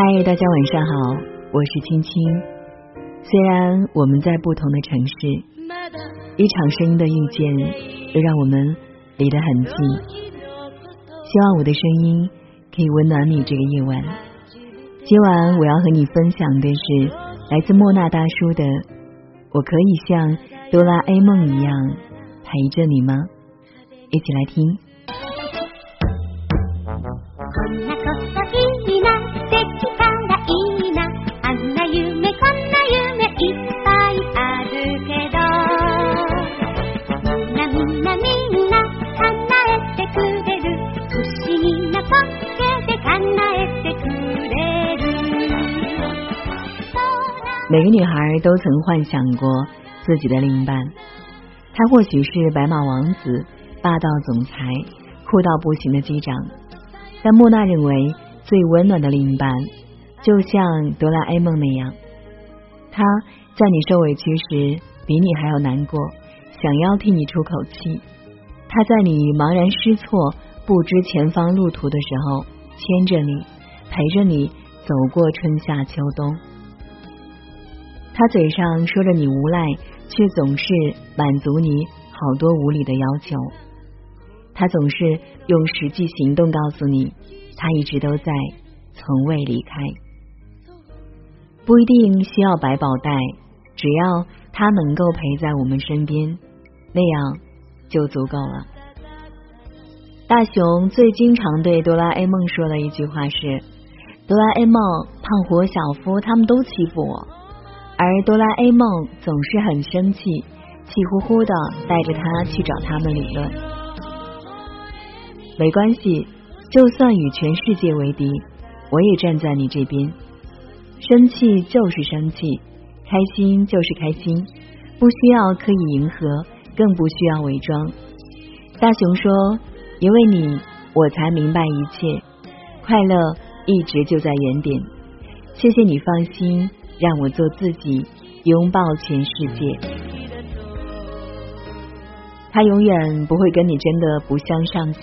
嗨，大家晚上好，我是青青。虽然我们在不同的城市，一场声音的遇见又让我们离得很近。希望我的声音可以温暖你这个夜晚。今晚我要和你分享的是来自莫纳大叔的《我可以像哆啦 A 梦一样陪着你吗》，一起来听。每个女孩都曾幻想过自己的另一半，他或许是白马王子、霸道总裁、酷到不行的机长，但莫娜认为最温暖的另一半，就像哆啦 A 梦那样，他在你受委屈时比你还要难过，想要替你出口气；他在你茫然失措、不知前方路途的时候，牵着你，陪着你走过春夏秋冬。他嘴上说着你无赖，却总是满足你好多无理的要求。他总是用实际行动告诉你，他一直都在，从未离开。不一定需要百宝袋，只要他能够陪在我们身边，那样就足够了。大雄最经常对哆啦 A 梦说的一句话是：“哆啦 A 梦、胖虎、小夫他们都欺负我。”而哆啦 A 梦总是很生气，气呼呼的带着他去找他们理论。没关系，就算与全世界为敌，我也站在你这边。生气就是生气，开心就是开心，不需要刻意迎合，更不需要伪装。大雄说：“因为你，我才明白一切，快乐一直就在原点。谢谢你放心。”让我做自己，拥抱全世界。他永远不会跟你争得不相上下，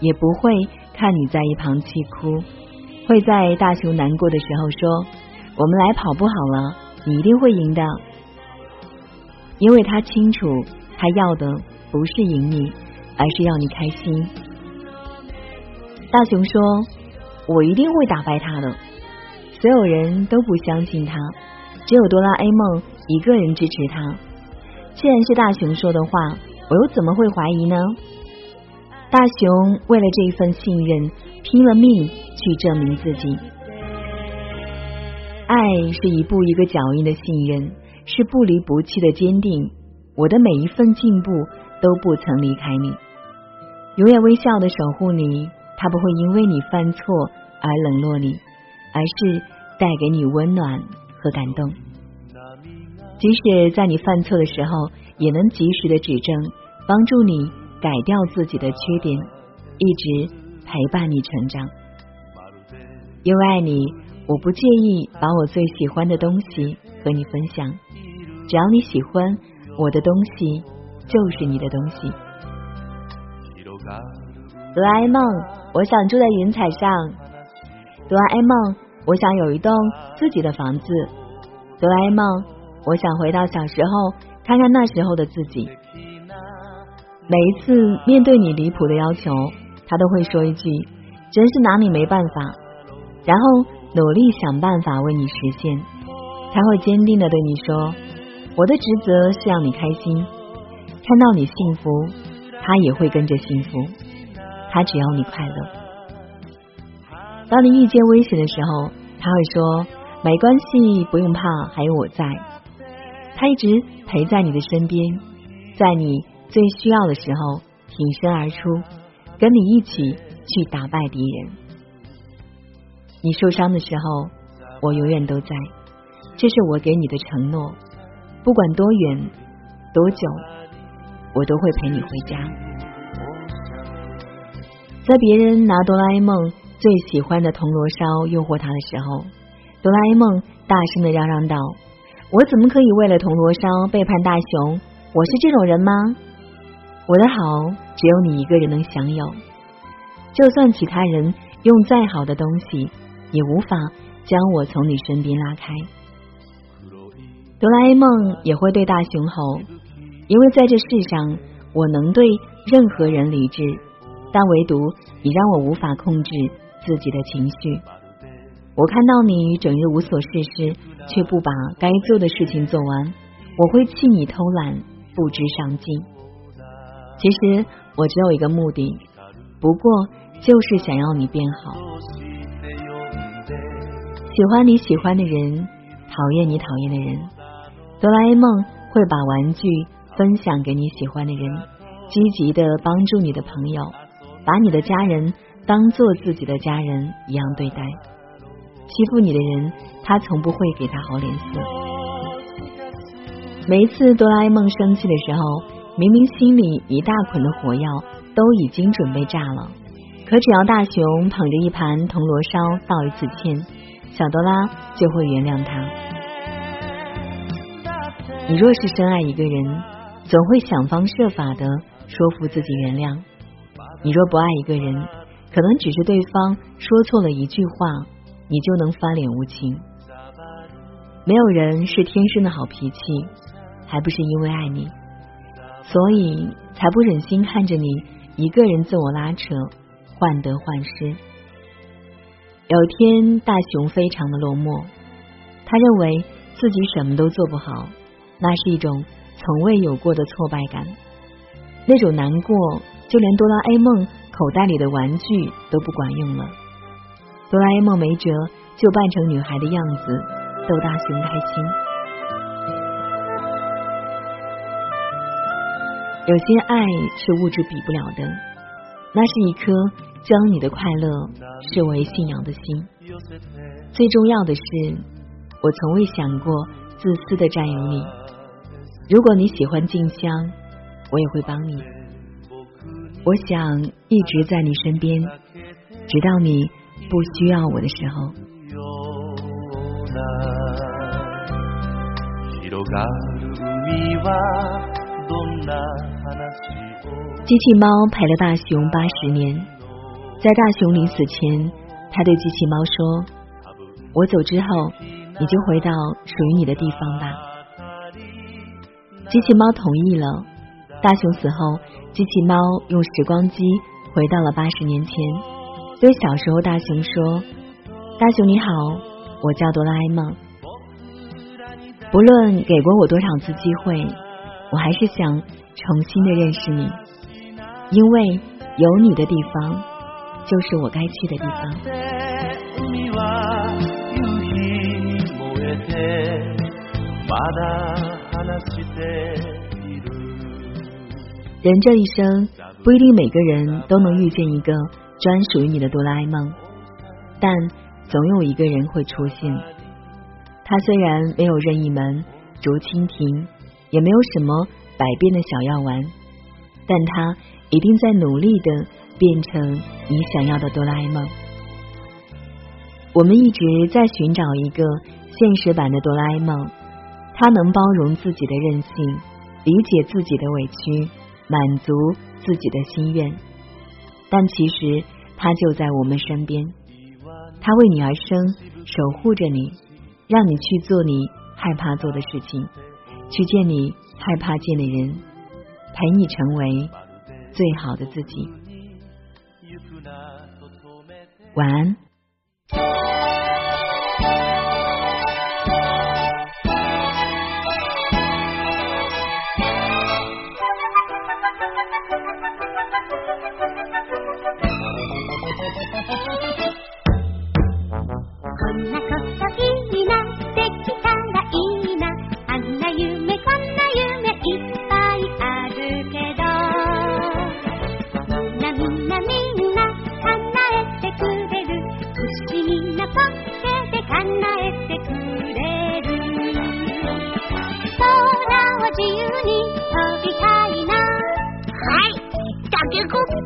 也不会看你在一旁气哭，会在大雄难过的时候说：“我们来跑步好了，你一定会赢的。”因为他清楚，他要的不是赢你，而是要你开心。大雄说：“我一定会打败他的。”所有人都不相信他，只有哆啦 A 梦一个人支持他。既然是大雄说的话，我又怎么会怀疑呢？大雄为了这一份信任，拼了命去证明自己。爱是一步一个脚印的信任，是不离不弃的坚定。我的每一份进步都不曾离开你，永远微笑的守护你。他不会因为你犯错而冷落你。而是带给你温暖和感动，即使在你犯错的时候，也能及时的指正，帮助你改掉自己的缺点，一直陪伴你成长。因为爱你，我不介意把我最喜欢的东西和你分享，只要你喜欢我的东西，就是你的东西。哆啦 A 梦，我想住在云彩上。哆啦 A 梦。我想有一栋自己的房子，哆啦 A 梦。我想回到小时候，看看那时候的自己。每一次面对你离谱的要求，他都会说一句：“真是拿你没办法。”然后努力想办法为你实现。他会坚定的对你说：“我的职责是让你开心，看到你幸福，他也会跟着幸福。他只要你快乐。”当你遇见危险的时候，他会说：“没关系，不用怕，还有我在。”他一直陪在你的身边，在你最需要的时候挺身而出，跟你一起去打败敌人。你受伤的时候，我永远都在，这是我给你的承诺。不管多远多久，我都会陪你回家。在别人拿哆啦 A 梦。最喜欢的铜锣烧诱惑他的时候，哆啦 A 梦大声的嚷嚷道：“我怎么可以为了铜锣烧背叛大雄？我是这种人吗？我的好只有你一个人能享有，就算其他人用再好的东西，也无法将我从你身边拉开。哆啦 A 梦也会对大雄吼，因为在这世上，我能对任何人理智，但唯独你让我无法控制自己的情绪。我看到你整日无所事事，却不把该做的事情做完，我会气你偷懒，不知上进。其实我只有一个目的，不过就是想要你变好。喜欢你喜欢的人，讨厌你讨厌的人。哆啦 A 梦会把玩具分享给你喜欢的人，积极的帮助你的朋友，把你的家人当做自己的家人一样对待。欺负你的人，他从不会给他好脸色。每一次哆啦 A 梦生气的时候，明明心里一大捆的火药都已经准备炸了，可只要大雄捧着一盘铜锣烧道一次歉，小哆啦就会原谅他。你若是深爱一个人，总会想方设法的说服自己原谅；你若不爱一个人，可能只是对方说错了一句话，你就能翻脸无情。没有人是天生的好脾气，还不是因为爱你。所以才不忍心看着你一个人自我拉扯，患得患失。有天，大雄非常的落寞，他认为自己什么都做不好，那是一种从未有过的挫败感，那种难过，就连哆啦 A 梦口袋里的玩具都不管用了。哆啦 A 梦没辙，就扮成女孩的样子，逗大雄开心。有些爱是物质比不了的，那是一颗将你的快乐视为信仰的心。最重要的是，我从未想过自私的占有你。如果你喜欢静香，我也会帮你。我想一直在你身边，直到你不需要我的时候。机器猫陪了大熊八十年，在大熊临死前，他对机器猫说：“我走之后，你就回到属于你的地方吧。”机器猫同意了。大熊死后，机器猫用时光机回到了八十年前，对小时候大熊说：“大熊你好，我叫哆啦 A 梦。不论给过我多少次机会。”我还是想重新的认识你，因为有你的地方就是我该去的地方。人这一生不一定每个人都能遇见一个专属于你的哆啦 A 梦，但总有一个人会出现。他虽然没有任意门、竹蜻蜓。也没有什么百变的小药丸，但他一定在努力的变成你想要的哆啦 A 梦。我们一直在寻找一个现实版的哆啦 A 梦，他能包容自己的任性，理解自己的委屈，满足自己的心愿。但其实他就在我们身边，他为你而生，守护着你，让你去做你害怕做的事情。去见你害怕见的人，陪你成为最好的自己。晚安。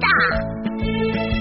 二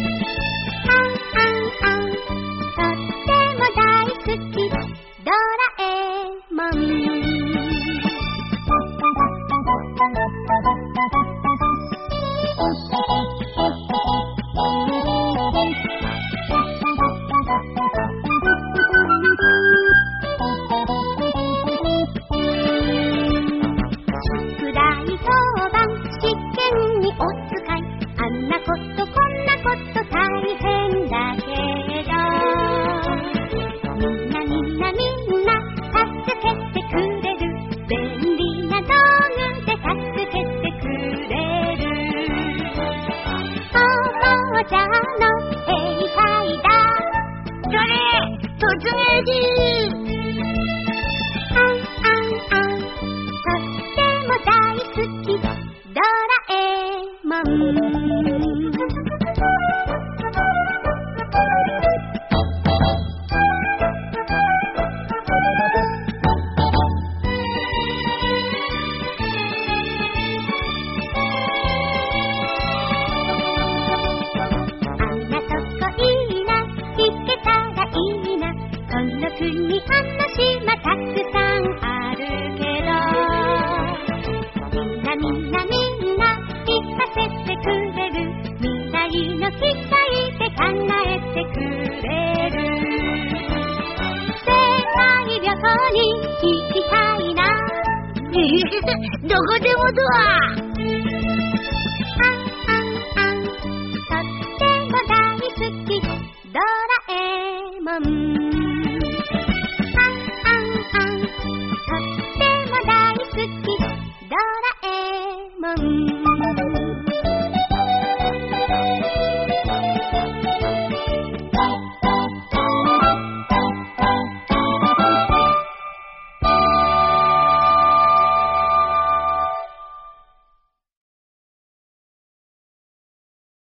You. の期待で叶えてくれる。世界旅行に行きたいな。どこでもドア。